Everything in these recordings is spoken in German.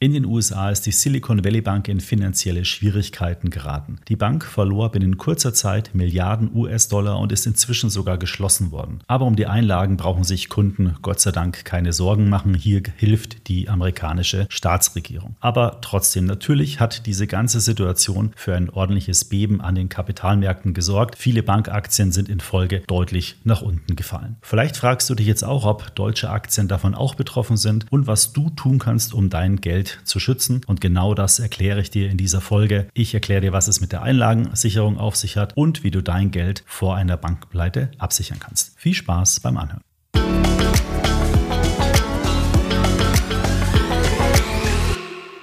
In den USA ist die Silicon Valley Bank in finanzielle Schwierigkeiten geraten. Die Bank verlor binnen kurzer Zeit Milliarden US-Dollar und ist inzwischen sogar geschlossen worden. Aber um die Einlagen brauchen sich Kunden Gott sei Dank keine Sorgen machen. Hier hilft die amerikanische Staatsregierung. Aber trotzdem, natürlich hat diese ganze Situation für ein ordentliches Beben an den Kapitalmärkten gesorgt. Viele Bankaktien sind in Folge deutlich nach unten gefallen. Vielleicht fragst du dich jetzt auch, ob deutsche Aktien davon auch betroffen sind und was du tun kannst, um dein Geld Geld zu schützen. Und genau das erkläre ich dir in dieser Folge. Ich erkläre dir, was es mit der Einlagensicherung auf sich hat und wie du dein Geld vor einer Bankpleite absichern kannst. Viel Spaß beim Anhören.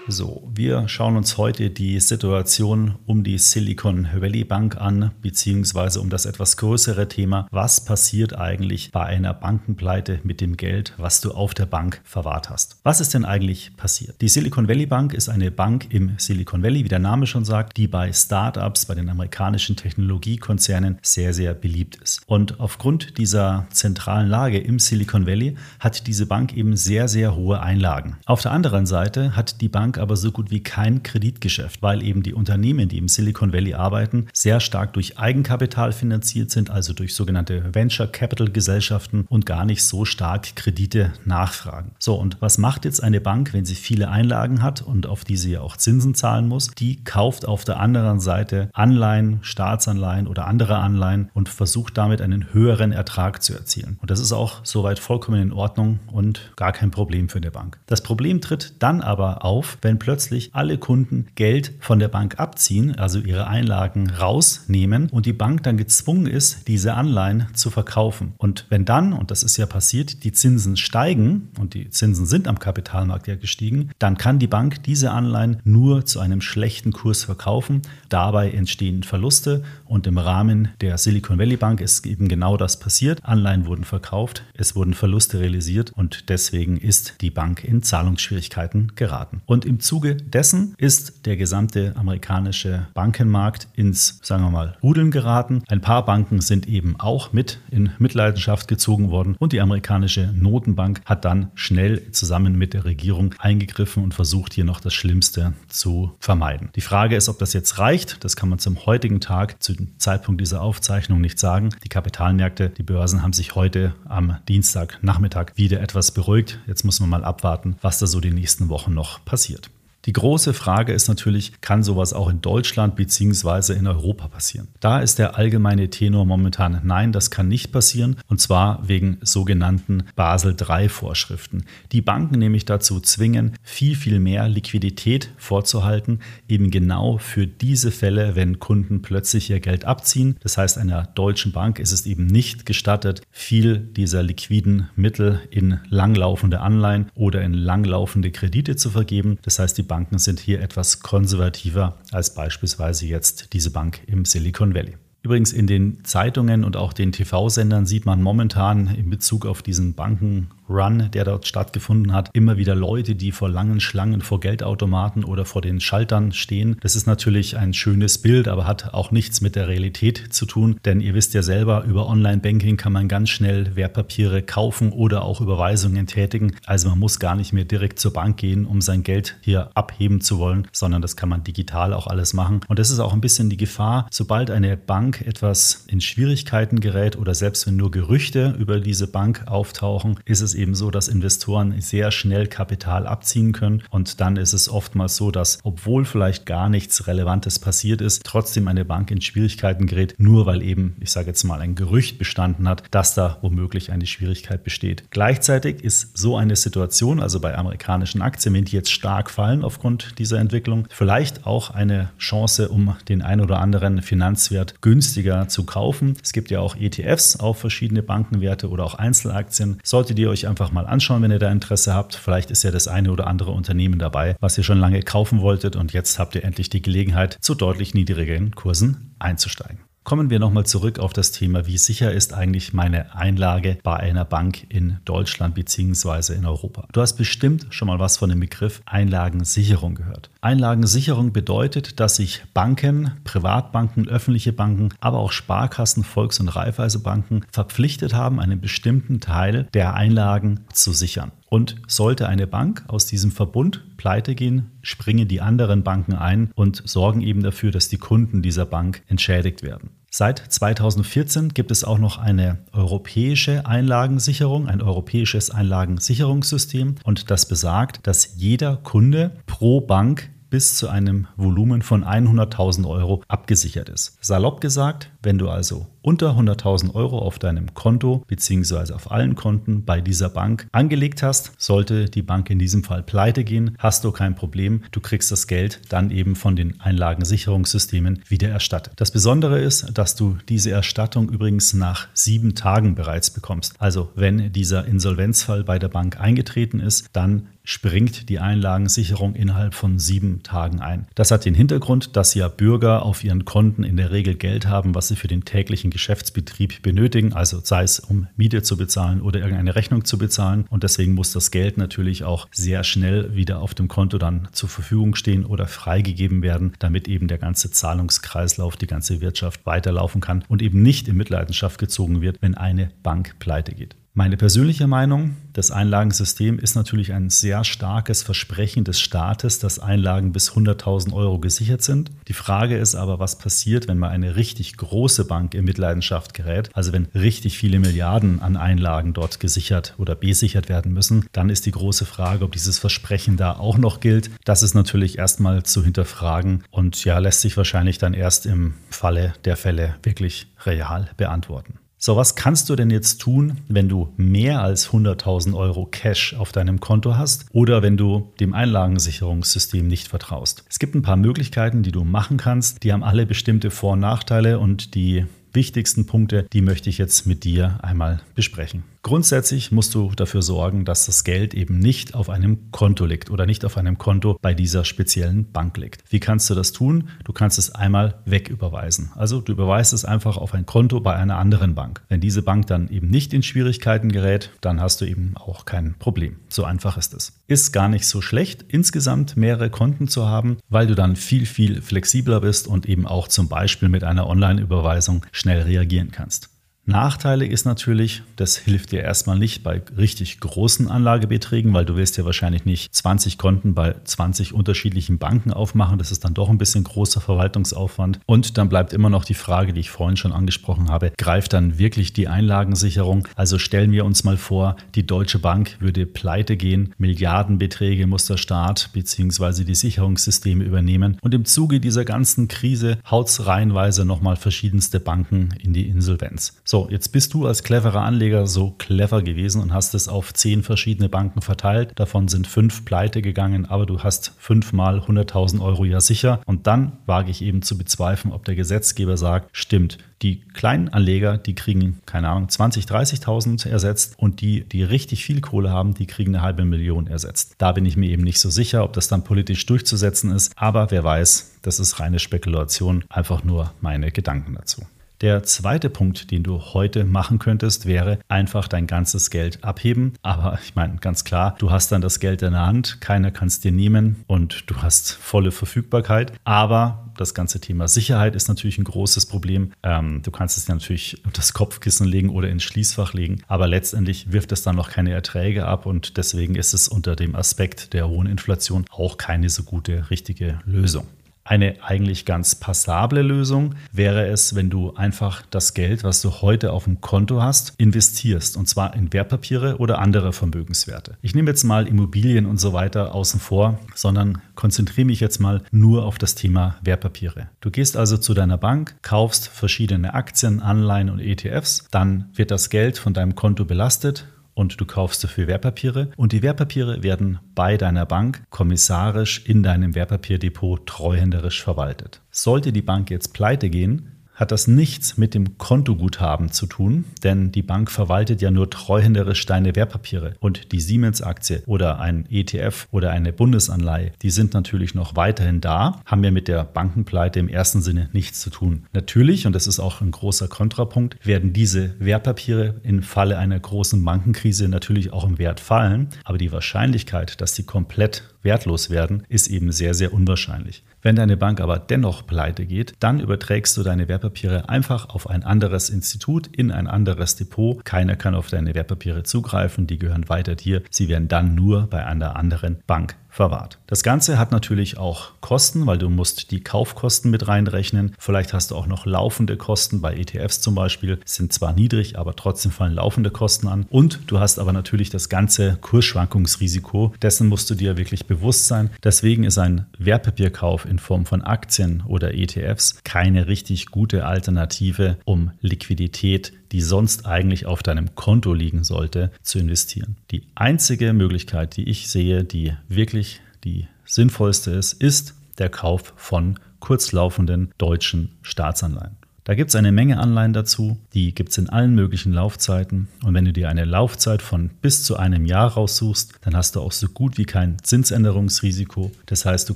So, wir schauen uns heute die Situation um die Silicon Valley Bank an, beziehungsweise um das etwas größere Thema, was passiert eigentlich bei einer Bankenpleite mit dem Geld, was du auf der Bank verwahrt hast. Was ist denn eigentlich passiert? Die Silicon Valley Bank ist eine Bank im Silicon Valley, wie der Name schon sagt, die bei Startups, bei den amerikanischen Technologiekonzernen sehr, sehr beliebt ist. Und aufgrund dieser zentralen Lage im Silicon Valley hat diese Bank eben sehr, sehr hohe Einlagen. Auf der anderen Seite hat die Bank aber so gut wie kein Kreditgeschäft, weil eben die Unternehmen, die im Silicon Valley arbeiten, sehr stark durch Eigenkapital finanziert sind, also durch sogenannte Venture Capital Gesellschaften und gar nicht so stark Kredite nachfragen. So, und was macht jetzt eine Bank, wenn sie viele Einlagen hat und auf die sie ja auch Zinsen zahlen muss? Die kauft auf der anderen Seite Anleihen, Staatsanleihen oder andere Anleihen und versucht damit einen höheren Ertrag zu erzielen. Und das ist auch soweit vollkommen in Ordnung und gar kein Problem für eine Bank. Das Problem tritt dann aber auf, wenn plötzlich alle Kunden Geld von der Bank abziehen, also ihre Einlagen rausnehmen und die Bank dann gezwungen ist, diese Anleihen zu verkaufen. Und wenn dann, und das ist ja passiert, die Zinsen steigen und die Zinsen sind am Kapitalmarkt ja gestiegen, dann kann die Bank diese Anleihen nur zu einem schlechten Kurs verkaufen. Dabei entstehen Verluste und im Rahmen der Silicon Valley Bank ist eben genau das passiert. Anleihen wurden verkauft, es wurden Verluste realisiert und deswegen ist die Bank in Zahlungsschwierigkeiten geraten. Und im Zuge dessen ist der gesamte amerikanische Bankenmarkt ins, sagen wir mal, Rudeln geraten. Ein paar Banken sind eben auch mit in Mitleidenschaft gezogen worden und die amerikanische Notenbank hat dann schnell zusammen mit der Regierung eingegriffen und versucht hier noch das Schlimmste zu vermeiden. Die Frage ist, ob das jetzt reicht. Das kann man zum heutigen Tag, zu Zeitpunkt dieser Aufzeichnung nicht sagen. Die Kapitalmärkte, die Börsen haben sich heute am Dienstagnachmittag wieder etwas beruhigt. Jetzt muss man mal abwarten, was da so die nächsten Wochen noch passiert. Die große Frage ist natürlich, kann sowas auch in Deutschland bzw. in Europa passieren? Da ist der allgemeine Tenor momentan nein, das kann nicht passieren und zwar wegen sogenannten Basel III Vorschriften. Die Banken nämlich dazu zwingen, viel, viel mehr Liquidität vorzuhalten, eben genau für diese Fälle, wenn Kunden plötzlich ihr Geld abziehen. Das heißt, einer deutschen Bank ist es eben nicht gestattet, viel dieser liquiden Mittel in langlaufende Anleihen oder in langlaufende Kredite zu vergeben. Das heißt, die Banken sind hier etwas konservativer als beispielsweise jetzt diese Bank im Silicon Valley. Übrigens in den Zeitungen und auch den TV-Sendern sieht man momentan in Bezug auf diesen Banken Run, der dort stattgefunden hat, immer wieder Leute, die vor langen Schlangen vor Geldautomaten oder vor den Schaltern stehen. Das ist natürlich ein schönes Bild, aber hat auch nichts mit der Realität zu tun, denn ihr wisst ja selber, über Online-Banking kann man ganz schnell Wertpapiere kaufen oder auch Überweisungen tätigen. Also man muss gar nicht mehr direkt zur Bank gehen, um sein Geld hier abheben zu wollen, sondern das kann man digital auch alles machen. Und das ist auch ein bisschen die Gefahr, sobald eine Bank etwas in Schwierigkeiten gerät oder selbst wenn nur Gerüchte über diese Bank auftauchen, ist es eben so, dass Investoren sehr schnell Kapital abziehen können. Und dann ist es oftmals so, dass, obwohl vielleicht gar nichts Relevantes passiert ist, trotzdem eine Bank in Schwierigkeiten gerät, nur weil eben, ich sage jetzt mal, ein Gerücht bestanden hat, dass da womöglich eine Schwierigkeit besteht. Gleichzeitig ist so eine Situation, also bei amerikanischen Aktien, wenn die jetzt stark fallen aufgrund dieser Entwicklung, vielleicht auch eine Chance, um den ein oder anderen Finanzwert günstiger zu kaufen. Es gibt ja auch ETFs auf verschiedene Bankenwerte oder auch Einzelaktien. Solltet ihr euch einfach mal anschauen, wenn ihr da Interesse habt. Vielleicht ist ja das eine oder andere Unternehmen dabei, was ihr schon lange kaufen wolltet und jetzt habt ihr endlich die Gelegenheit, zu deutlich niedrigeren Kursen einzusteigen. Kommen wir nochmal zurück auf das Thema, wie sicher ist eigentlich meine Einlage bei einer Bank in Deutschland bzw. in Europa. Du hast bestimmt schon mal was von dem Begriff Einlagensicherung gehört. Einlagensicherung bedeutet, dass sich Banken, Privatbanken, öffentliche Banken, aber auch Sparkassen, Volks- und Raiffeisenbanken verpflichtet haben, einen bestimmten Teil der Einlagen zu sichern. Und sollte eine Bank aus diesem Verbund pleite gehen, springen die anderen Banken ein und sorgen eben dafür, dass die Kunden dieser Bank entschädigt werden. Seit 2014 gibt es auch noch eine europäische Einlagensicherung, ein europäisches Einlagensicherungssystem und das besagt, dass jeder Kunde pro Bank bis zu einem Volumen von 100.000 Euro abgesichert ist. Salopp gesagt, wenn du also unter 100.000 Euro auf deinem Konto bzw. auf allen Konten bei dieser Bank angelegt hast, sollte die Bank in diesem Fall pleite gehen, hast du kein Problem. Du kriegst das Geld dann eben von den Einlagensicherungssystemen wieder erstattet. Das Besondere ist, dass du diese Erstattung übrigens nach sieben Tagen bereits bekommst. Also wenn dieser Insolvenzfall bei der Bank eingetreten ist, dann springt die Einlagensicherung innerhalb von sieben Tagen ein. Das hat den Hintergrund, dass ja Bürger auf ihren Konten in der Regel Geld haben, was sie für den täglichen Geschäftsbetrieb benötigen, also sei es um Miete zu bezahlen oder irgendeine Rechnung zu bezahlen. Und deswegen muss das Geld natürlich auch sehr schnell wieder auf dem Konto dann zur Verfügung stehen oder freigegeben werden, damit eben der ganze Zahlungskreislauf, die ganze Wirtschaft weiterlaufen kann und eben nicht in Mitleidenschaft gezogen wird, wenn eine Bank pleite geht. Meine persönliche Meinung, das Einlagensystem ist natürlich ein sehr starkes Versprechen des Staates, dass Einlagen bis 100.000 Euro gesichert sind. Die Frage ist aber, was passiert, wenn mal eine richtig große Bank in Mitleidenschaft gerät, also wenn richtig viele Milliarden an Einlagen dort gesichert oder besichert werden müssen, dann ist die große Frage, ob dieses Versprechen da auch noch gilt. Das ist natürlich erstmal zu hinterfragen und ja, lässt sich wahrscheinlich dann erst im Falle der Fälle wirklich real beantworten. So, was kannst du denn jetzt tun, wenn du mehr als 100.000 Euro Cash auf deinem Konto hast oder wenn du dem Einlagensicherungssystem nicht vertraust? Es gibt ein paar Möglichkeiten, die du machen kannst. Die haben alle bestimmte Vor- und Nachteile und die wichtigsten Punkte, die möchte ich jetzt mit dir einmal besprechen. Grundsätzlich musst du dafür sorgen, dass das Geld eben nicht auf einem Konto liegt oder nicht auf einem Konto bei dieser speziellen Bank liegt. Wie kannst du das tun? Du kannst es einmal wegüberweisen. Also du überweist es einfach auf ein Konto bei einer anderen Bank. Wenn diese Bank dann eben nicht in Schwierigkeiten gerät, dann hast du eben auch kein Problem. So einfach ist es. Ist gar nicht so schlecht, insgesamt mehrere Konten zu haben, weil du dann viel, viel flexibler bist und eben auch zum Beispiel mit einer Online-Überweisung schnell reagieren kannst. Nachteilig ist natürlich, das hilft dir erstmal nicht bei richtig großen Anlagebeträgen, weil du wirst ja wahrscheinlich nicht 20 Konten bei 20 unterschiedlichen Banken aufmachen. Das ist dann doch ein bisschen großer Verwaltungsaufwand. Und dann bleibt immer noch die Frage, die ich vorhin schon angesprochen habe, greift dann wirklich die Einlagensicherung? Also stellen wir uns mal vor, die Deutsche Bank würde pleite gehen, Milliardenbeträge muss der Staat bzw. die Sicherungssysteme übernehmen. Und im Zuge dieser ganzen Krise haut es reihenweise nochmal verschiedenste Banken in die Insolvenz. So, so, jetzt bist du als cleverer Anleger so clever gewesen und hast es auf zehn verschiedene Banken verteilt. Davon sind fünf pleite gegangen, aber du hast fünfmal 100.000 Euro ja sicher. Und dann wage ich eben zu bezweifeln, ob der Gesetzgeber sagt, stimmt, die kleinen Anleger, die kriegen, keine Ahnung, 20.000, 30.000 ersetzt und die, die richtig viel Kohle haben, die kriegen eine halbe Million ersetzt. Da bin ich mir eben nicht so sicher, ob das dann politisch durchzusetzen ist. Aber wer weiß, das ist reine Spekulation, einfach nur meine Gedanken dazu. Der zweite Punkt, den du heute machen könntest, wäre einfach dein ganzes Geld abheben. Aber ich meine, ganz klar, du hast dann das Geld in der Hand, keiner kann es dir nehmen und du hast volle Verfügbarkeit. Aber das ganze Thema Sicherheit ist natürlich ein großes Problem. Ähm, du kannst es dir natürlich unter das Kopfkissen legen oder ins Schließfach legen, aber letztendlich wirft es dann noch keine Erträge ab und deswegen ist es unter dem Aspekt der hohen Inflation auch keine so gute, richtige Lösung. Eine eigentlich ganz passable Lösung wäre es, wenn du einfach das Geld, was du heute auf dem Konto hast, investierst. Und zwar in Wertpapiere oder andere Vermögenswerte. Ich nehme jetzt mal Immobilien und so weiter außen vor, sondern konzentriere mich jetzt mal nur auf das Thema Wertpapiere. Du gehst also zu deiner Bank, kaufst verschiedene Aktien, Anleihen und ETFs. Dann wird das Geld von deinem Konto belastet und du kaufst dafür Wertpapiere und die Wertpapiere werden bei deiner Bank kommissarisch in deinem Wertpapierdepot treuhänderisch verwaltet. Sollte die Bank jetzt pleite gehen, hat das nichts mit dem Kontoguthaben zu tun, denn die Bank verwaltet ja nur treuhänderisch deine Wertpapiere und die Siemens-Aktie oder ein ETF oder eine Bundesanleihe, die sind natürlich noch weiterhin da, haben ja mit der Bankenpleite im ersten Sinne nichts zu tun. Natürlich, und das ist auch ein großer Kontrapunkt, werden diese Wertpapiere im Falle einer großen Bankenkrise natürlich auch im Wert fallen, aber die Wahrscheinlichkeit, dass sie komplett wertlos werden, ist eben sehr, sehr unwahrscheinlich. Wenn deine Bank aber dennoch pleite geht, dann überträgst du deine Wertpapiere einfach auf ein anderes Institut, in ein anderes Depot. Keiner kann auf deine Wertpapiere zugreifen, die gehören weiter dir. Sie werden dann nur bei einer anderen Bank verwahrt. Das Ganze hat natürlich auch Kosten, weil du musst die Kaufkosten mit reinrechnen. Vielleicht hast du auch noch laufende Kosten. Bei ETFs zum Beispiel sind zwar niedrig, aber trotzdem fallen laufende Kosten an. Und du hast aber natürlich das ganze Kursschwankungsrisiko. Dessen musst du dir wirklich bewusst sein. Deswegen ist ein Wertpapierkauf in Form von Aktien oder ETFs keine richtig gute Alternative, um Liquidität die sonst eigentlich auf deinem Konto liegen sollte, zu investieren. Die einzige Möglichkeit, die ich sehe, die wirklich die sinnvollste ist, ist der Kauf von kurzlaufenden deutschen Staatsanleihen. Da gibt es eine Menge Anleihen dazu, die gibt es in allen möglichen Laufzeiten. Und wenn du dir eine Laufzeit von bis zu einem Jahr raussuchst, dann hast du auch so gut wie kein Zinsänderungsrisiko. Das heißt, du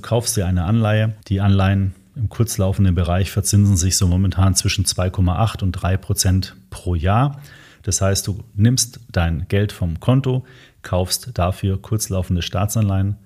kaufst dir eine Anleihe, die Anleihen im kurzlaufenden Bereich verzinsen sich so momentan zwischen 2,8 und 3 Prozent pro Jahr. Das heißt, du nimmst dein Geld vom Konto, kaufst dafür kurzlaufende Staatsanleihen,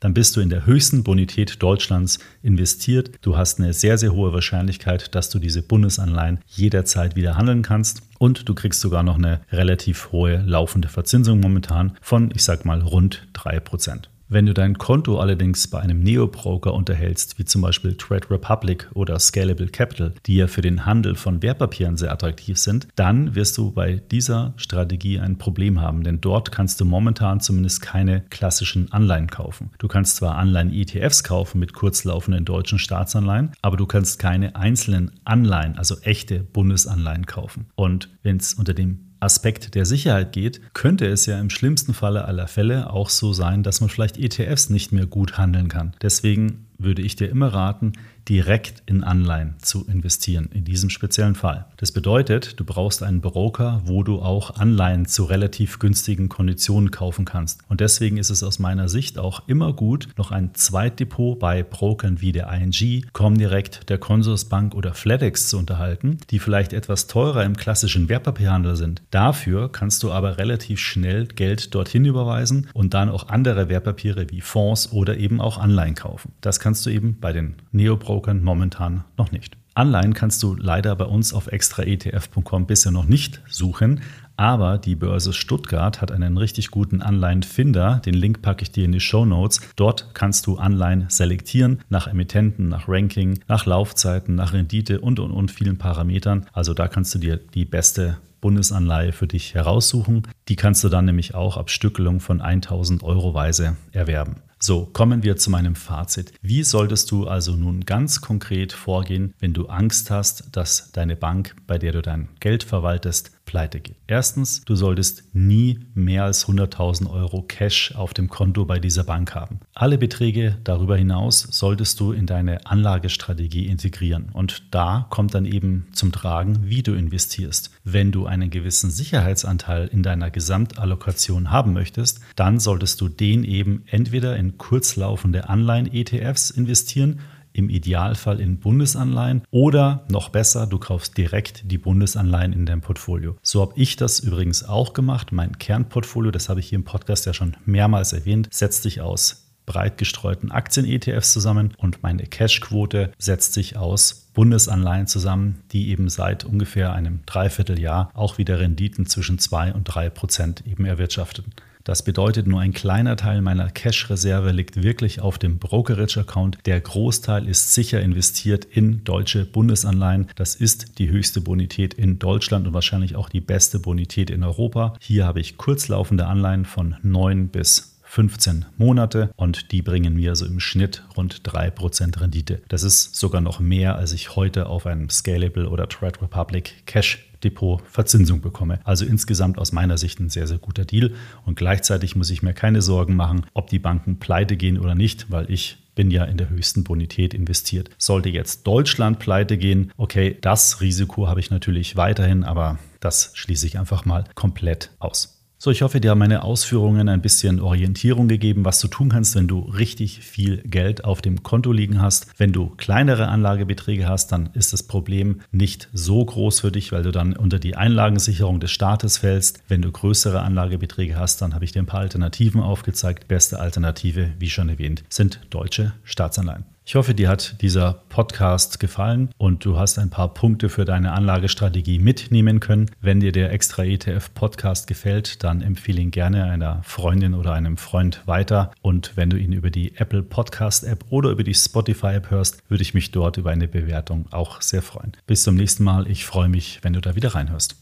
dann bist du in der höchsten Bonität Deutschlands investiert. Du hast eine sehr, sehr hohe Wahrscheinlichkeit, dass du diese Bundesanleihen jederzeit wieder handeln kannst. Und du kriegst sogar noch eine relativ hohe laufende Verzinsung momentan von, ich sag mal, rund 3%. Wenn du dein Konto allerdings bei einem Neo-Broker unterhältst, wie zum Beispiel Trade Republic oder Scalable Capital, die ja für den Handel von Wertpapieren sehr attraktiv sind, dann wirst du bei dieser Strategie ein Problem haben, denn dort kannst du momentan zumindest keine klassischen Anleihen kaufen. Du kannst zwar Anleihen-ETFs kaufen mit kurzlaufenden deutschen Staatsanleihen, aber du kannst keine einzelnen Anleihen, also echte Bundesanleihen kaufen. Und wenn es unter dem Aspekt der Sicherheit geht, könnte es ja im schlimmsten Falle aller Fälle auch so sein, dass man vielleicht ETFs nicht mehr gut handeln kann. Deswegen würde ich dir immer raten, direkt in Anleihen zu investieren, in diesem speziellen Fall. Das bedeutet, du brauchst einen Broker, wo du auch Anleihen zu relativ günstigen Konditionen kaufen kannst. Und deswegen ist es aus meiner Sicht auch immer gut, noch ein Zweitdepot bei Brokern wie der ING, Comdirect, der Consorsbank oder FedEx zu unterhalten, die vielleicht etwas teurer im klassischen Wertpapierhandel sind. Dafür kannst du aber relativ schnell Geld dorthin überweisen und dann auch andere Wertpapiere wie Fonds oder eben auch Anleihen kaufen. Das kannst du eben bei den Neobrokern Brokern momentan noch nicht. Anleihen kannst du leider bei uns auf extraetf.com bisher noch nicht suchen, aber die Börse Stuttgart hat einen richtig guten Anleihenfinder. Den Link packe ich dir in die Show Notes. Dort kannst du Anleihen selektieren nach Emittenten, nach Ranking, nach Laufzeiten, nach Rendite und und und vielen Parametern. Also da kannst du dir die beste Bundesanleihe für dich heraussuchen. Die kannst du dann nämlich auch ab Stückelung von 1000 Euro Weise erwerben. So, kommen wir zu meinem Fazit. Wie solltest du also nun ganz konkret vorgehen, wenn du Angst hast, dass deine Bank, bei der du dein Geld verwaltest, pleite geht. Erstens, du solltest nie mehr als 100.000 Euro Cash auf dem Konto bei dieser Bank haben. Alle Beträge darüber hinaus solltest du in deine Anlagestrategie integrieren. Und da kommt dann eben zum Tragen, wie du investierst. Wenn du einen gewissen Sicherheitsanteil in deiner Gesamtallokation haben möchtest, dann solltest du den eben entweder in kurzlaufende Anleihen-ETFs investieren im Idealfall in Bundesanleihen oder noch besser, du kaufst direkt die Bundesanleihen in dein Portfolio. So habe ich das übrigens auch gemacht. Mein Kernportfolio, das habe ich hier im Podcast ja schon mehrmals erwähnt, setzt sich aus breit gestreuten Aktien-ETFs zusammen und meine Cashquote setzt sich aus Bundesanleihen zusammen, die eben seit ungefähr einem Dreivierteljahr auch wieder Renditen zwischen 2 und 3 Prozent eben erwirtschaften. Das bedeutet, nur ein kleiner Teil meiner Cash-Reserve liegt wirklich auf dem Brokerage-Account. Der Großteil ist sicher investiert in deutsche Bundesanleihen. Das ist die höchste Bonität in Deutschland und wahrscheinlich auch die beste Bonität in Europa. Hier habe ich kurzlaufende Anleihen von 9 bis 15 Monate und die bringen mir so im Schnitt rund 3% Rendite. Das ist sogar noch mehr, als ich heute auf einem Scalable oder Trade Republic Cash Depot Verzinsung bekomme. Also insgesamt aus meiner Sicht ein sehr, sehr guter Deal. Und gleichzeitig muss ich mir keine Sorgen machen, ob die Banken pleite gehen oder nicht, weil ich bin ja in der höchsten Bonität investiert. Sollte jetzt Deutschland pleite gehen, okay, das Risiko habe ich natürlich weiterhin, aber das schließe ich einfach mal komplett aus. So, ich hoffe, dir haben meine Ausführungen ein bisschen Orientierung gegeben, was du tun kannst, wenn du richtig viel Geld auf dem Konto liegen hast. Wenn du kleinere Anlagebeträge hast, dann ist das Problem nicht so groß für dich, weil du dann unter die Einlagensicherung des Staates fällst. Wenn du größere Anlagebeträge hast, dann habe ich dir ein paar Alternativen aufgezeigt. Beste Alternative, wie schon erwähnt, sind deutsche Staatsanleihen. Ich hoffe, dir hat dieser Podcast gefallen und du hast ein paar Punkte für deine Anlagestrategie mitnehmen können. Wenn dir der Extra ETF Podcast gefällt, dann empfehle ihn gerne einer Freundin oder einem Freund weiter. Und wenn du ihn über die Apple Podcast App oder über die Spotify App hörst, würde ich mich dort über eine Bewertung auch sehr freuen. Bis zum nächsten Mal. Ich freue mich, wenn du da wieder reinhörst.